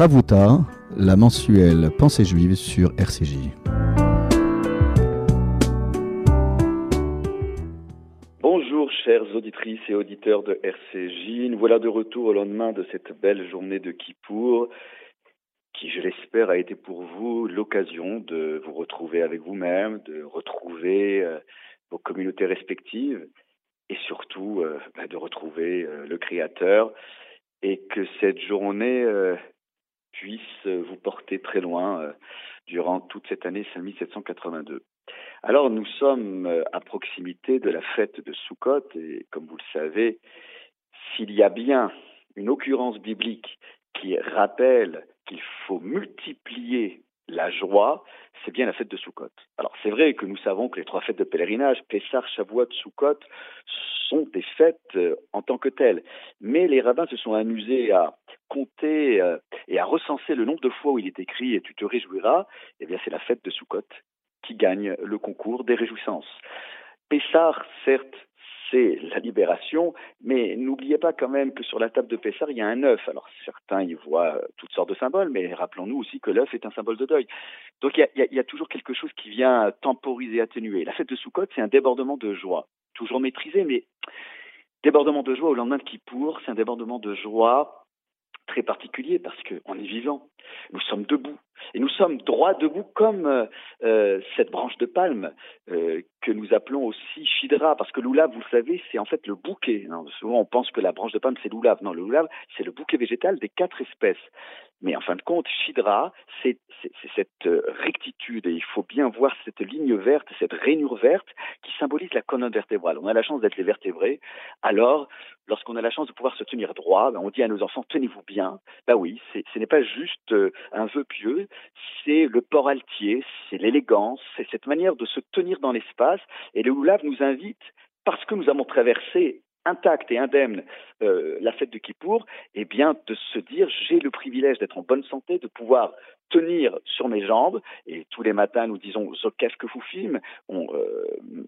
Ravuta, la mensuelle Pensée juive sur RCJ. Bonjour chères auditrices et auditeurs de RCJ, nous voilà de retour au lendemain de cette belle journée de Kippour qui, je l'espère, a été pour vous l'occasion de vous retrouver avec vous-même, de retrouver euh, vos communautés respectives et surtout euh, bah, de retrouver euh, le Créateur et que cette journée puisse vous porter très loin durant toute cette année 5782. Alors nous sommes à proximité de la fête de Sukkot et comme vous le savez, s'il y a bien une occurrence biblique qui rappelle qu'il faut multiplier la joie, c'est bien la fête de Sukkot. Alors c'est vrai que nous savons que les trois fêtes de pèlerinage, Pessah, Shavuot, Sukkot, sont des fêtes euh, en tant que telles. Mais les rabbins se sont amusés à compter euh, et à recenser le nombre de fois où il est écrit et tu te réjouiras. Eh bien c'est la fête de Sukkot qui gagne le concours des réjouissances. Pessah, certes, c'est la libération, mais n'oubliez pas quand même que sur la table de Pessah, il y a un œuf. Alors certains y voient toutes sortes de symboles, mais rappelons-nous aussi que l'œuf est un symbole de deuil. Donc il y, a, toujours quelque chose qui vient temporiser, atténuer. La fête de Sukkot, c'est un débordement de joie, toujours maîtrisé, mais débordement de joie au lendemain de Kippour, c'est un débordement de joie très particulier parce qu'on est vivant. Nous sommes debout. Et nous sommes droit debout comme euh, euh, cette branche de palme euh, que nous appelons aussi Shidra, parce que l'oulav, vous le savez, c'est en fait le bouquet. Souvent, on pense que la branche de palme, c'est l'oulav. Non, le loulav, c'est le bouquet végétal des quatre espèces. Mais en fin de compte, Shidra, c'est cette euh, rectitude, et il faut bien voir cette ligne verte, cette rainure verte, qui symbolise la colonne vertébrale. On a la chance d'être les vertébrés, alors, lorsqu'on a la chance de pouvoir se tenir droit, ben, on dit à nos enfants, tenez-vous bien. Ben oui, ce n'est pas juste euh, un vœu pieux, c'est le port altier, c'est l'élégance, c'est cette manière de se tenir dans l'espace, et le Oulav nous invite, parce que nous avons traversé intacte et indemne euh, la fête de Kippour, eh bien de se dire j'ai le privilège d'être en bonne santé, de pouvoir tenir sur mes jambes. Et tous les matins, nous disons Zokef que vous on euh,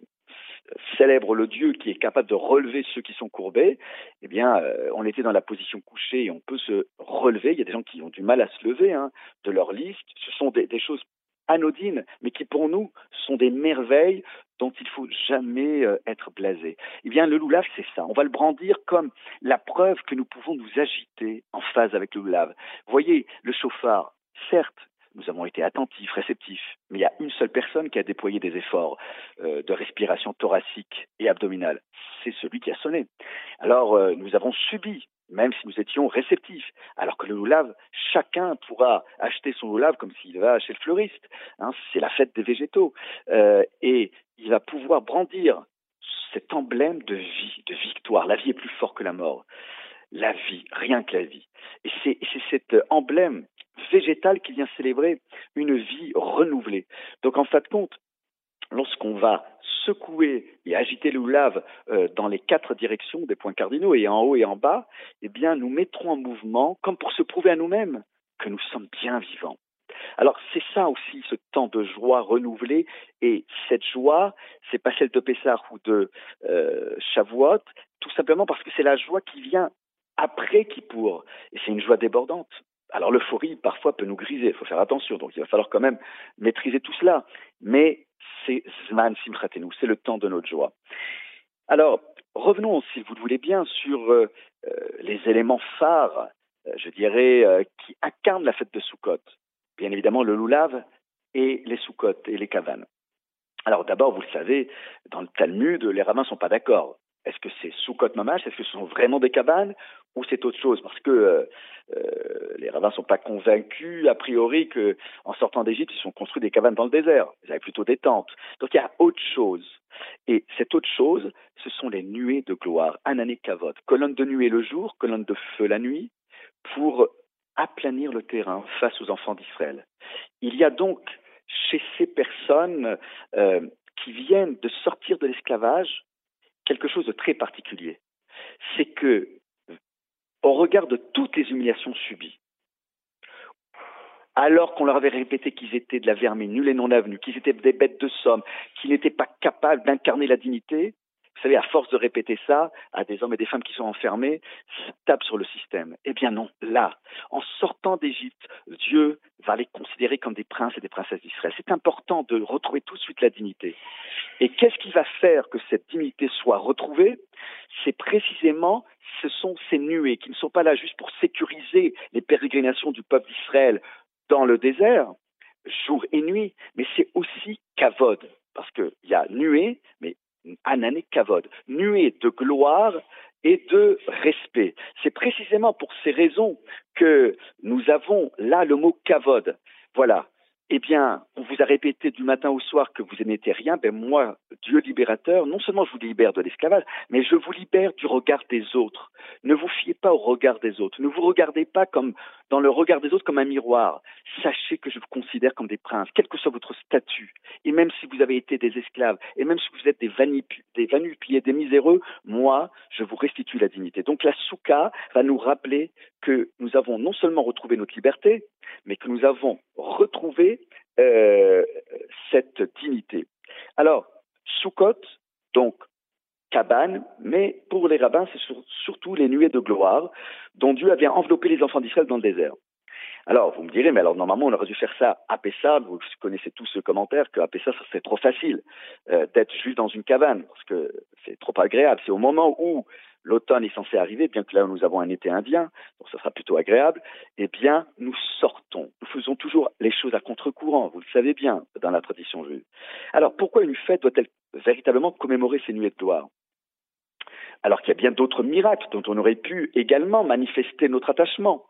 célèbre le Dieu qui est capable de relever ceux qui sont courbés. Eh bien, euh, on était dans la position couchée et on peut se relever. Il y a des gens qui ont du mal à se lever hein, de leur liste. Ce sont des choses anodines, mais qui pour nous sont des merveilles dont il faut jamais euh, être blasé. Eh bien, le loulav, c'est ça. On va le brandir comme la preuve que nous pouvons nous agiter en phase avec le loulav. Voyez, le chauffard, certes, nous avons été attentifs, réceptifs, mais il y a une seule personne qui a déployé des efforts euh, de respiration thoracique et abdominale. C'est celui qui a sonné. Alors, euh, nous avons subi même si nous étions réceptifs. Alors que le loulav, chacun pourra acheter son loulav comme s'il va chez le fleuriste. Hein, c'est la fête des végétaux. Euh, et il va pouvoir brandir cet emblème de vie, de victoire. La vie est plus forte que la mort. La vie, rien que la vie. Et c'est cet emblème végétal qui vient célébrer une vie renouvelée. Donc en fin de compte, lorsqu'on va secouer et agiter le lave euh, dans les quatre directions des points cardinaux, et en haut et en bas, eh bien, nous mettrons en mouvement, comme pour se prouver à nous-mêmes que nous sommes bien vivants. Alors c'est ça aussi, ce temps de joie renouvelé, et cette joie, c'est pas celle de Pessah ou de euh, tout simplement parce que c'est la joie qui vient après Kippour, et c'est une joie débordante. Alors l'euphorie parfois peut nous griser, il faut faire attention, donc il va falloir quand même maîtriser tout cela. Mais c'est Zman Simchatenu, c'est le temps de notre joie. Alors revenons, si vous le voulez bien, sur euh, euh les éléments phares, euh, je dirais, qui incarnent la fête de Sukkot. Bien évidemment le loulav et les Sukkot et les cavanes. Alors d'abord, vous le savez, dans le Talmud, les rabbins ne sont pas d'accord. Est-ce que c'est Sukkot Mamash Est-ce que ce sont vraiment des cabanes? Ou c'est autre chose? Parce que euh, euh, les rabbins ne sont pas convaincus, a priori, qu'en sortant d'Égypte, ils sont construits des cabanes dans le désert. Ils avaient plutôt des tentes. Donc il y a autre chose. Et cette autre chose, ce sont les nuées de gloire. Anané Kavod. Colonne de nuée le jour, colonne de feu la nuit, pour aplanir le terrain face aux enfants d'Israël. Il y a donc chez ces personnes euh, qui viennent de sortir de l'esclavage, quelque chose de très particulier. C'est que, au regard de toutes les humiliations subies, alors qu'on leur avait répété qu'ils étaient de la vermine, nuls et non avenus, qu'ils étaient des bêtes de somme, qu'ils n'étaient pas capables d'incarner la dignité, savez, à force de répéter ça à des hommes et des femmes qui sont enfermés, ça tape sur le système. Eh bien non, là, en sortant d'Égypte, Dieu va les considérer comme des princes et des princesses d'Israël. C'est important de retrouver tout de suite la dignité. Et qu'est-ce qui va faire que cette dignité soit retrouvée? C'est précisément, ce sont ces nuées qui ne sont pas là juste pour sécuriser les pérégrinations du peuple d'Israël dans le désert, jour et nuit, mais c'est aussi Kavod, parce qu'il y a nuée, mais Anané Kavod, nuée de gloire et de respect. C'est précisément pour ces raisons que nous avons là le mot Kavod. Voilà, eh bien, on vous a répété du matin au soir que vous n'étiez rien, ben moi, Dieu libérateur, non seulement je vous libère de l'esclavage, mais je vous libère du regard des autres. Ne vous fiez pas au regard des autres. Ne vous regardez pas comme dans le regard des autres comme un miroir. Sachez que je vous considère comme des princes, quel que soit votre statut. Et même si vous avez été des esclaves, et même si vous êtes des, des vanupiers, des miséreux, moi, je vous restitue la dignité. Donc la souka va nous rappeler que nous avons non seulement retrouvé notre liberté, mais que nous avons retrouvé euh, cette dignité. Alors, Sukkot, donc cabane, mais pour les rabbins, c'est surtout les nuées de gloire dont Dieu avait enveloppé les enfants d'Israël dans le désert. Alors, vous me direz, mais alors normalement, on aurait dû faire ça à Pessah. Vous connaissez tous ce commentaire qu'à Pessah, ça serait trop facile euh, d'être juste dans une cabane, parce que c'est trop agréable. C'est au moment où l'automne est censé arriver, bien que là nous avons un été indien, donc ça sera plutôt agréable, eh bien nous sortons. Nous faisons toujours les choses à contre-courant, vous le savez bien dans la tradition juive. Alors pourquoi une fête doit-elle véritablement commémorer ces nuées de gloire? Alors qu'il y a bien d'autres miracles dont on aurait pu également manifester notre attachement.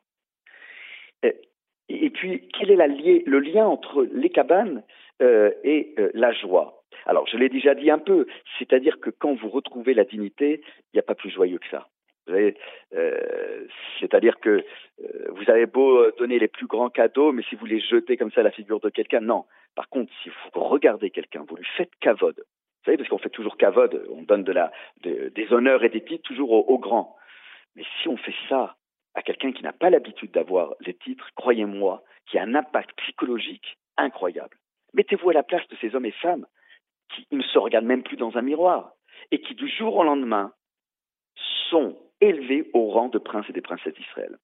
Et, puis, quel est le lien entre les cabanes euh, et euh, la joie? Alors, je l'ai déjà dit un peu, c'est-à-dire que quand vous retrouvez la dignité, il n'y a pas plus joyeux que ça. Euh, c'est-à-dire que euh, vous avez beau donner les plus grands cadeaux, mais si vous les jetez comme ça à la figure de quelqu'un, non. Par contre, si vous regardez quelqu'un, vous lui faites cavode. Vous savez, parce qu'on fait toujours cavode, on donne des honneurs et des titres toujours aux, aux grands. Mais si on fait ça à quelqu'un qui n'a pas l'habitude d'avoir les titres, croyez-moi, qui a un impact psychologique incroyable. Mettez-vous à la place de ces hommes et femmes qui ne se regardent même plus dans un miroir et qui du jour au lendemain sont élevés au rang de princes et des princesses d'Israël.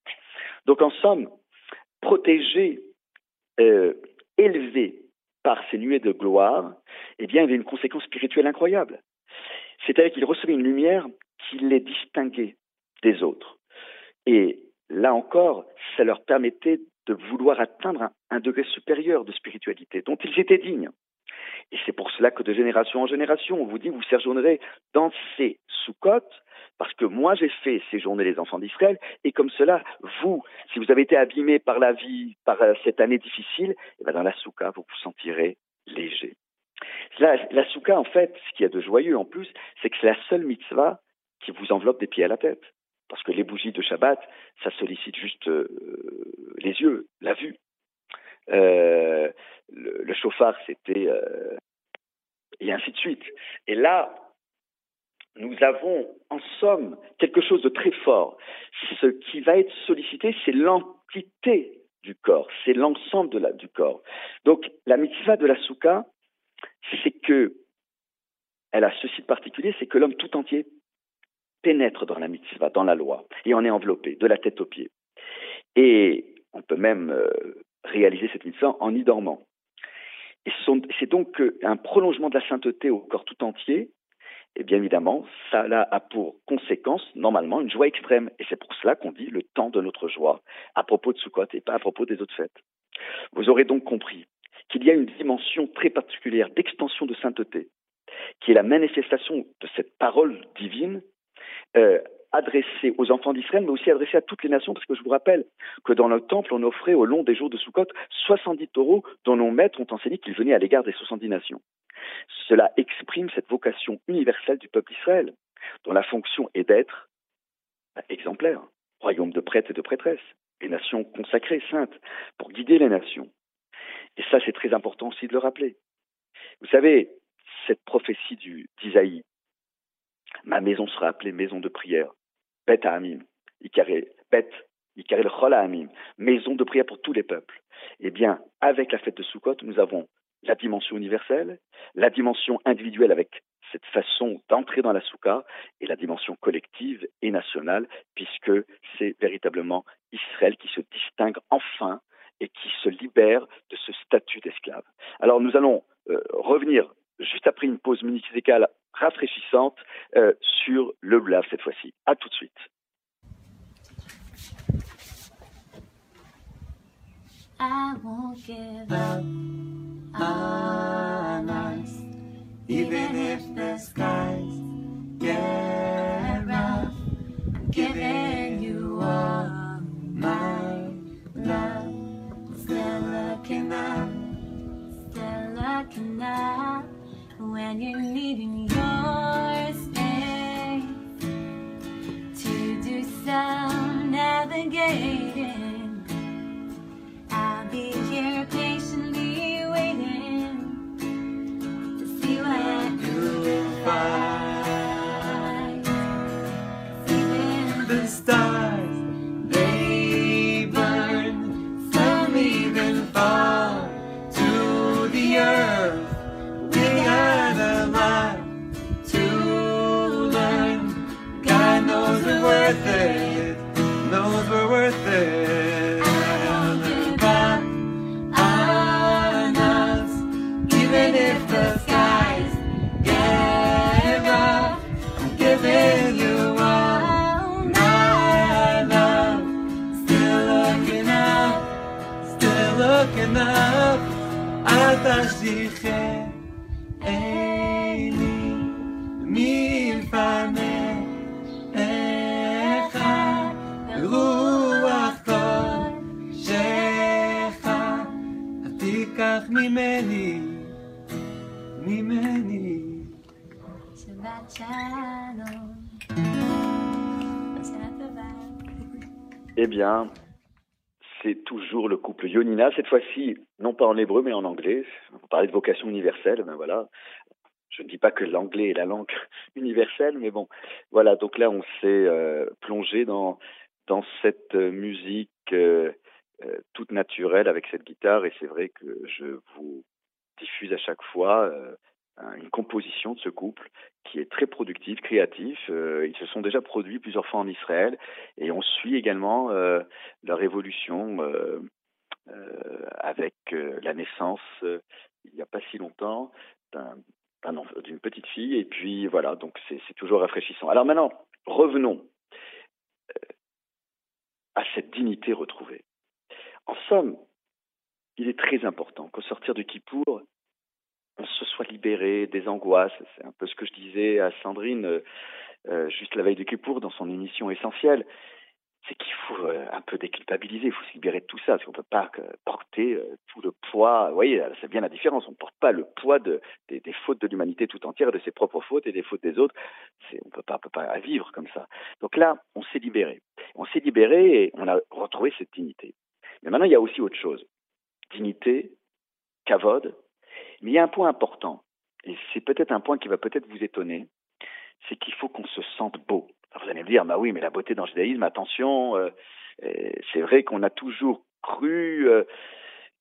Donc en somme, protégés, euh, élevés par ces nuées de gloire, eh bien, il y avait une conséquence spirituelle incroyable. C'est-à-dire qu'ils recevaient une lumière qui les distinguait des autres. Et là encore, ça leur permettait de vouloir atteindre un degré supérieur de spiritualité dont ils étaient dignes. Et c'est pour cela que de génération en génération, on vous dit, vous séjournerez dans ces sous-côtes, parce que moi j'ai fait séjourner les enfants d'Israël, et comme cela, vous, si vous avez été abîmé par la vie, par euh, cette année difficile, eh bien dans la souka, vous vous sentirez léger. La, la en fait, ce qu'il y a de joyeux en plus, c'est que c'est la seule mitzvah qui vous enveloppe des pieds à la tête. Parce que les bougies de Shabbat, ça sollicite juste euh, les yeux, la vue. Euh, le, chauffard, c'était... Euh, et ainsi de suite. Et là, nous avons en somme quelque chose de très fort. Ce qui va être sollicité, c'est l'entité du corps, c'est l'ensemble du corps. Donc la mitzvah de la souka, c'est que elle a ceci de particulier, c'est que l'homme tout entier pénètre dans la mitzvah, dans la loi, et en est enveloppé, de la tête aux pieds. Et on peut même euh, réaliser cette mitzvah en y dormant. C'est donc un prolongement de la sainteté au corps tout entier. Et bien évidemment, ça a pour conséquence, normalement, une joie extrême. Et c'est pour cela qu'on dit le temps de notre joie, à propos de Sukkot et pas à propos des autres fêtes. Vous aurez donc compris qu'il y a une dimension très particulière d'extension de sainteté, qui est la manifestation de cette parole divine euh, adressé aux enfants d'Israël, mais aussi adressé à toutes les nations, parce que je vous rappelle que dans le temple, on offrait au long des jours de Sukkot 70 taureaux dont nos maîtres ont enseigné qu'ils venaient à l'égard des 70 nations. Cela exprime cette vocation universelle du peuple d'Israël, dont la fonction est d'être bah, exemplaire, royaume de prêtres et de prêtresses, et nations consacrées, saintes, pour guider les nations. Et ça, c'est très important aussi de le rappeler. Vous savez, cette prophétie d'Isaïe, ma maison sera appelée maison de prière, Bet Amim, Bet, le Amim, maison de prière pour tous les peuples. Eh bien, avec la fête de Sukkot, nous avons la dimension universelle, la dimension individuelle avec cette façon d'entrer dans la soukha et la dimension collective et nationale, puisque c'est véritablement Israël qui se distingue enfin et qui se libère de ce statut d'esclave. Alors nous allons euh, revenir juste après une pause musicale rafraîchissante euh, sur le blave cette fois-ci. À tout de suite. אתה שליחי עיני מלפניך, רוח קודשך, תיקח ממני, ממני. Shabbat Shalom. Shabbat Eh bien, toujours le couple Yonina, cette fois-ci, non pas en hébreu, mais en anglais. On parlait de vocation universelle, ben voilà. Je ne dis pas que l'anglais est la langue universelle, mais bon, voilà. Donc là, on s'est euh, plongé dans dans cette euh, musique euh, toute naturelle avec cette guitare, et c'est vrai que je vous diffuse à chaque fois une composition de ce couple qui est très productif, créatif. Euh, ils se sont déjà produits plusieurs fois en Israël, et on suit également euh, leur évolution euh, avec la naissance il n'y a pas si longtemps d'une petite fille et puis voilà donc c'est toujours rafraîchissant. Alors maintenant revenons à cette dignité retrouvée. En somme, il est très important qu'au sortir de Kippour, on se soit libéré des angoisses. C'est un peu ce que je disais à Sandrine euh, euh, juste la veille de Kippour dans son émission essentielle c'est qu'il faut euh, un peu déculpabiliser, il faut se libérer de tout ça, parce qu'on ne peut pas porter tout le poids. Vous voyez, c'est bien la différence. On ne porte pas le poids de, des, fautes de l'humanité tout entière, de ses propres fautes et des fautes des autres. On ne peut pas, peut pas vivre comme ça. Donc là, on s'est libéré. On s'est libéré et on a retrouvé cette dignité. Mais maintenant, il y a aussi autre chose. Dignité, kavod. Mais il y a un point important, et c'est peut-être un point qui va peut-être vous étonner, c'est qu'il faut qu'on se sente beau. Alors vous allez me dire, bah oui, mais la beauté dans le judaïsme, attention, euh, euh, c'est vrai qu'on a toujours cru euh,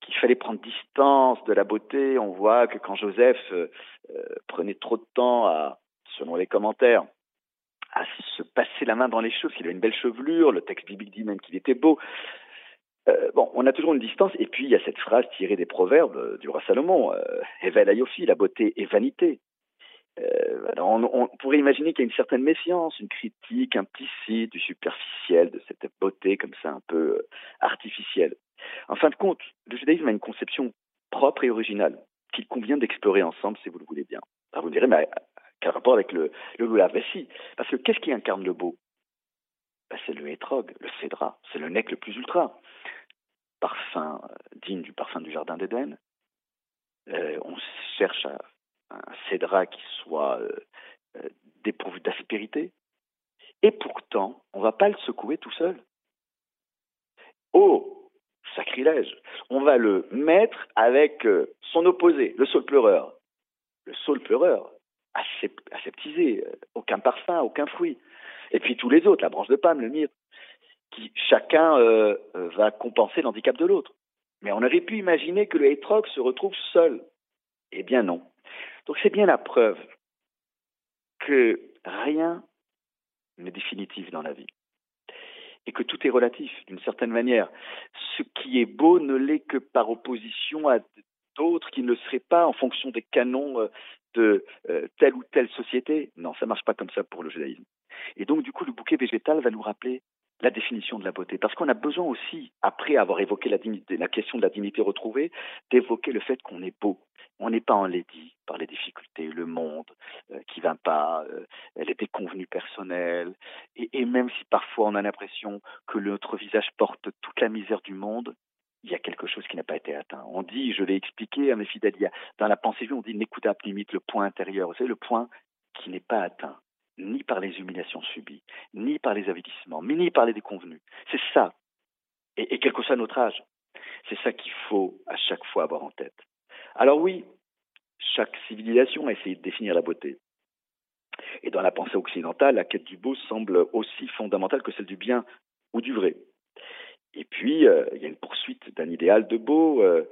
qu'il fallait prendre distance de la beauté. On voit que quand Joseph prenait trop de temps à, selon les commentaires, à se passer la main dans les cheveux, qu'il avait une belle chevelure, le texte biblique dit même qu'il était beau. Euh, on a toujours une distance, et puis il y a cette phrase tirée des proverbes euh, du roi Salomon, euh, Evel Ayofi, la beauté est vanité. Euh, on, pourrait imaginer qu'il y a une certaine méfiance, une critique implicite du superficiel, de cette beauté comme ça un peu euh, artificielle. En fin de compte, le judaïsme a une conception propre et originale qu'il convient d'explorer ensemble si vous le voulez bien. Vous me direz, mais quel rapport avec le, le si, parce que qu'est-ce qui incarne le beau? Ben, C'est le hétrog, le cédra, c'est le nec le plus ultra. Parfum euh, digne du parfum du jardin d'Éden. Euh, on cherche un cédra qui soit euh, dépourvu d'aspérité. Et pourtant, on ne va pas le secouer tout seul. Oh, sacrilège On va le mettre avec son opposé, le saule pleureur. Le saule pleureur, aseptisé, aucun parfum, aucun fruit. Et puis tous les autres, la branche de palme, le myrte, qui chacun euh, va compenser l'handicap de l'autre. Mais on aurait pu imaginer que le hétrog se retrouve seul. Eh bien non. Donc c'est bien la preuve que rien n'est définitif dans la vie et que tout est relatif d'une certaine manière. Ce qui est beau ne l'est que par opposition à d'autres qui ne le seraient pas en fonction des canons euh, de euh, telle ou telle société. Non, ça marche pas comme ça pour le judaïsme. Et donc, du coup, le bouquet végétal va nous rappeler la définition de la beauté. Parce qu'on a besoin aussi, après avoir évoqué la, question de la dignité retrouvée, d'évoquer le fait qu'on est beau. On n'est pas enlaidi par les difficultés, le monde euh, qui va pas, euh, les déconvenues personnelles, et, même si parfois on a l'impression que notre visage porte toute la misère du monde, il y a quelque chose qui n'a pas été atteint. On dit, je l'ai expliqué à mes fidèles, dans la pensée on dit n'écoute limite le point intérieur, c'est le point qui n'est pas atteint, ni par les humiliations subies, ni par les avilissements, ni par les déconvenus. C'est ça. Et, et quel que soit notre âge, c'est ça qu'il faut à chaque fois avoir en tête. Alors oui, chaque civilisation a essayé de définir la beauté. Et dans la pensée occidentale, la quête du beau semble aussi fondamentale que celle du bien ou du vrai. Et puis, euh, il y a une poursuite d'un idéal de beau, euh,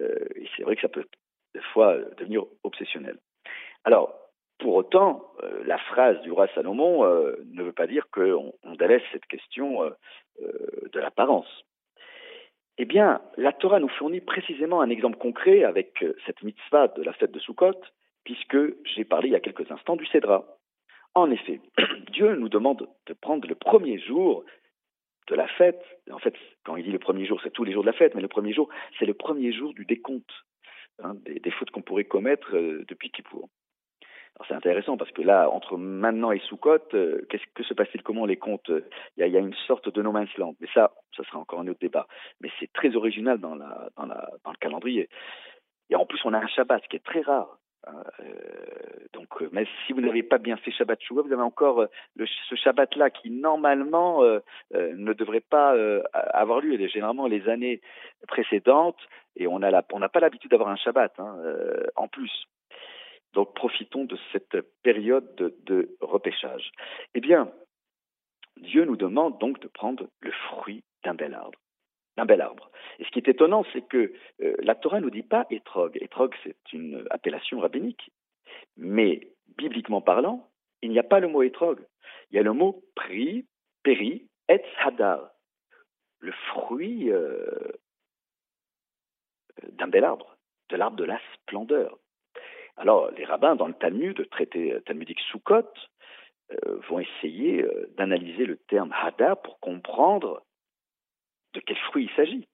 euh, et c'est vrai que ça peut des fois devenir obsessionnel. Alors, pour autant, euh, la phrase du roi Salomon euh, ne veut pas dire qu'on on délaisse cette question euh, de l'apparence. Eh bien, la Torah nous fournit précisément un exemple concret avec cette mitzvah de la fête de Sukkot, puisque j'ai parlé il y a quelques instants du Cédra. En effet, Dieu nous demande de prendre le premier jour de la fête. En fait, quand il dit le premier jour, c'est tous les jours de la fête, mais le premier jour, c'est le premier jour du décompte hein, des, des fautes qu'on pourrait commettre euh, depuis Kippour. Alors c'est intéressant parce que là, entre maintenant et Sukkot, euh, qu'est-ce que se passe-t-il? Comment on les compte Il y, a, il y a une sorte de no man's land. Mais ça, ça sera encore un autre débat. Mais c'est très original dans, le calendrier. Et en plus, on a un Shabbat, ce qui est très rare. hein, euh, donc, euh, mais si vous n'avez pas bien fait Shabbat Shuvah, vous avez encore euh, ce Shabbat-là qui normalement euh, euh, ne devrait pas euh, avoir lieu. Généralement, les années précédentes, et on n'a pas l'habitude d'avoir un Shabbat hein, euh, en plus. Donc, profitons de cette période de, repêchage. Eh bien, Dieu nous demande donc de prendre le fruit d'un bel arbre. D'un bel arbre. Et ce qui est étonnant, c'est que euh, la Torah ne nous dit pas étrog. Étrog, c'est une appellation rabbinique. Mais, bibliquement parlant, il n'y a pas le mot étrog. Il y a le mot pri, péri, etz hadar. Le fruit euh, d'un bel arbre, de l'arbre de la splendeur. Alors, les rabbins, dans le Talmud, le traité talmudique Sukkot, euh, vont essayer euh, d'analyser le terme hadar pour comprendre de quel fruit il s'agit.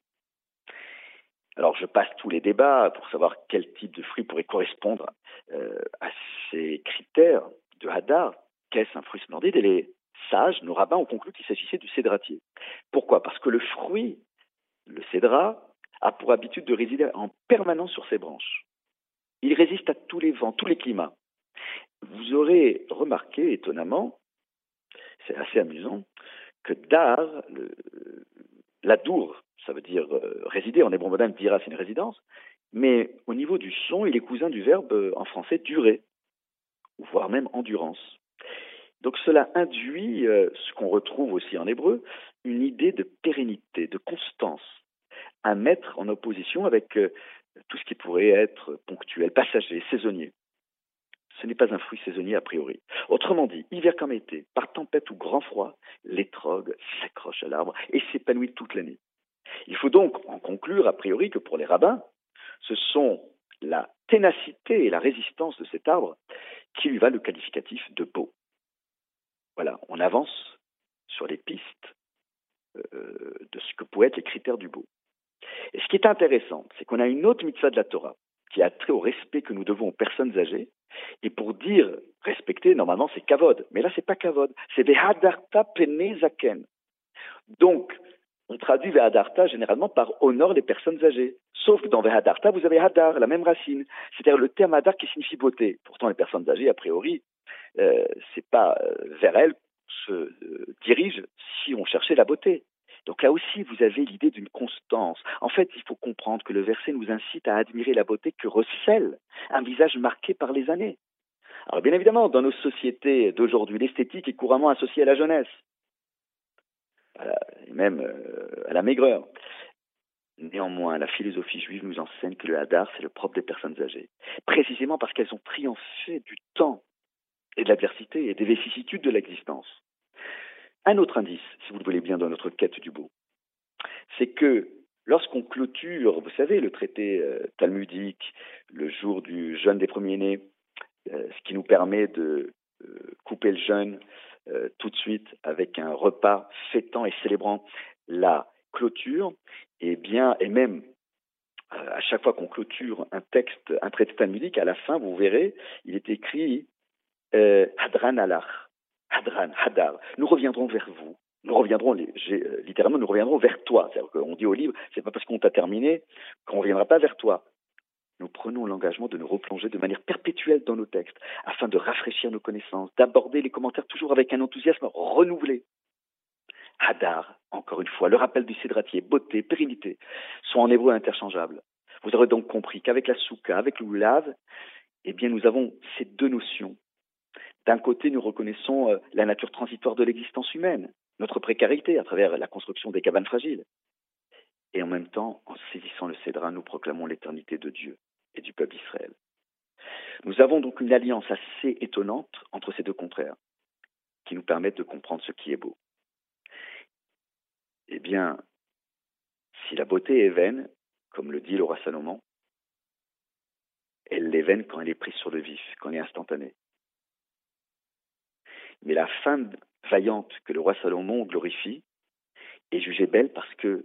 Alors, je passe tous les débats pour savoir quel type de fruit pourrait correspondre euh, à ces critères de hadar. Qu'est-ce un fruit splendide? Et les sages, nos rabbins, ont conclu qu'il s'agissait du cédratier. Pourquoi? Parce que le fruit, le cédra, a pour habitude de résider en permanence sur ses branches. Il résiste à tous les vents, tous les climats. Vous aurez remarqué, étonnamment, c'est assez amusant, que dar, la dour, ça veut dire euh, résider, en hébreu moderne, dira c'est une résidence, mais au niveau du son, il est cousin du verbe euh, en français durer, voire même endurance. Donc cela induit euh, ce qu'on retrouve aussi en hébreu, une idée de pérennité, de constance, à mettre en opposition avec tout ce qui pourrait être ponctuel, passager, saisonnier. Ce n'est pas un fruit saisonnier a priori. Autrement dit, hiver comme été, par tempête ou grand froid, l'étrogue s'accroche à l'arbre et s'épanouit toute l'année. Il faut donc en conclure a priori que pour les rabbins, ce sont la ténacité et la résistance de cet arbre qui lui va le qualificatif de beau. Voilà, on avance sur les pistes euh, de ce que pourraient être les critères du beau. Et ce qui est intéressant, c'est qu'on a une autre mitzvah de la Torah qui a trait au respect que nous devons aux personnes âgées. Et pour dire respecter, normalement, c'est kavod. Mais là, c'est pas kavod. C'est vehadarta pene zaken. Donc, on traduit vehadarta généralement par honore les personnes âgées. Sauf que dans vehadarta, vous avez hadar, la même racine. C'est-à-dire le terme hadar qui signifie beauté. Pourtant, les personnes âgées, a priori, euh, c'est pas euh, vers elles se euh, dirige si on cherchait la beauté. Donc là aussi, vous avez l'idée d'une constance. En fait, il faut comprendre que le verset nous incite à admirer la beauté que recèle un visage marqué par les années. Alors bien évidemment, dans nos sociétés d'aujourd'hui, l'esthétique est couramment associée à la jeunesse, et même euh, à la maigreur. Néanmoins, la philosophie juive nous enseigne que le hadar, c'est le propre des personnes âgées, précisément parce qu'elles ont triomphé du temps et de l'adversité et des vicissitudes de l'existence. Un autre indice, si vous le voulez bien, dans notre quête du beau, c'est que lorsqu'on clôture, vous savez, le traité euh, talmudique, le jour du jeûne des premiers-nés, euh, ce qui nous permet de euh, couper le jeûne tout de suite avec un repas fêtant et célébrant la clôture, et bien, et même à chaque fois qu'on clôture un texte, un traité talmudique, à la fin, vous verrez, il est écrit Hadran alach, Hadran, Hadar. Nous reviendrons vers vous. Nous reviendrons, euh, littéralement, nous reviendrons vers toi. C'est-à-dire qu'on dit au livre, c'est pas parce qu'on t'a terminé qu'on ne reviendra pas vers toi. Nous prenons l'engagement de nous replonger de manière perpétuelle dans nos textes, afin de rafraîchir nos connaissances, d'aborder les commentaires toujours avec un enthousiasme renouvelé. Hadar, encore une fois, le rappel du cédratier, beauté, pérennité, sont en hébreu interchangeables. Vous aurez donc compris qu'avec la souka, avec le lulav, eh bien, nous avons ces deux notions. D'un côté, nous reconnaissons euh, la nature transitoire de l'existence humaine, notre précarité à travers la construction des cabanes fragiles. Et en même temps, en saisissant le cédra, nous proclamons l'éternité de Dieu et du peuple d'Israël. Nous avons donc une alliance assez étonnante entre ces deux contraires, qui nous permettent de comprendre ce qui est beau. Eh bien, si la beauté est vaine, comme le dit le roi Salomon, elle l'est vaine quand elle est prise sur le vif, quand elle est instantanée. Mais la femme vaillante que le roi Salomon glorifie est jugée belle parce que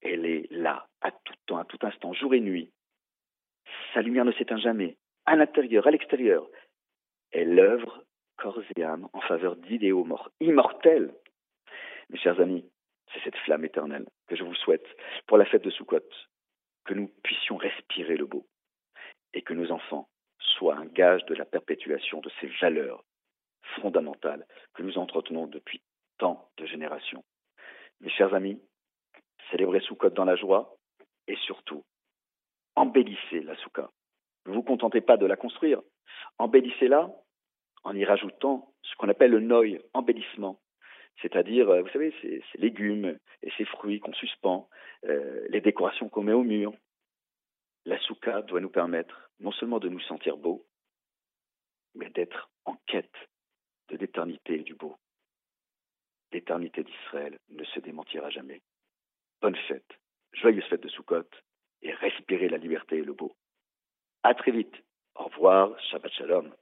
elle est là, à tout temps, à tout instant, jour et nuit. Sa lumière ne s'éteint jamais, à l'intérieur, à l'extérieur. Elle œuvre corps et âme en faveur d'idéaux immortels. Mes chers amis, c'est cette flamme éternelle que je vous souhaite pour la fête de Sukkot, que nous puissions respirer le beau et que nos enfants soient un gage de la perpétuation de ces valeurs fondamentales que nous entretenons depuis tant de générations. Mes chers amis, célébrez Sukkot dans la joie et surtout, embellissez la Soukha. Ne vous contentez pas de la construire, embellissez-la en y rajoutant ce qu'on appelle le noy, embellissement. C'est-à-dire, euh, vous savez, ces, légumes et ces fruits qu'on suspend, euh, les décorations qu'on met au mur. La soukha doit nous permettre non seulement de nous sentir beaux, mais d'être en quête de l'éternité et du beau. L'éternité d'Israël ne se démentira jamais. Bonne fête, joyeuse fête de Sukkot, et respirez la liberté et le beau. À très vite. Au revoir, Shabbat Shalom.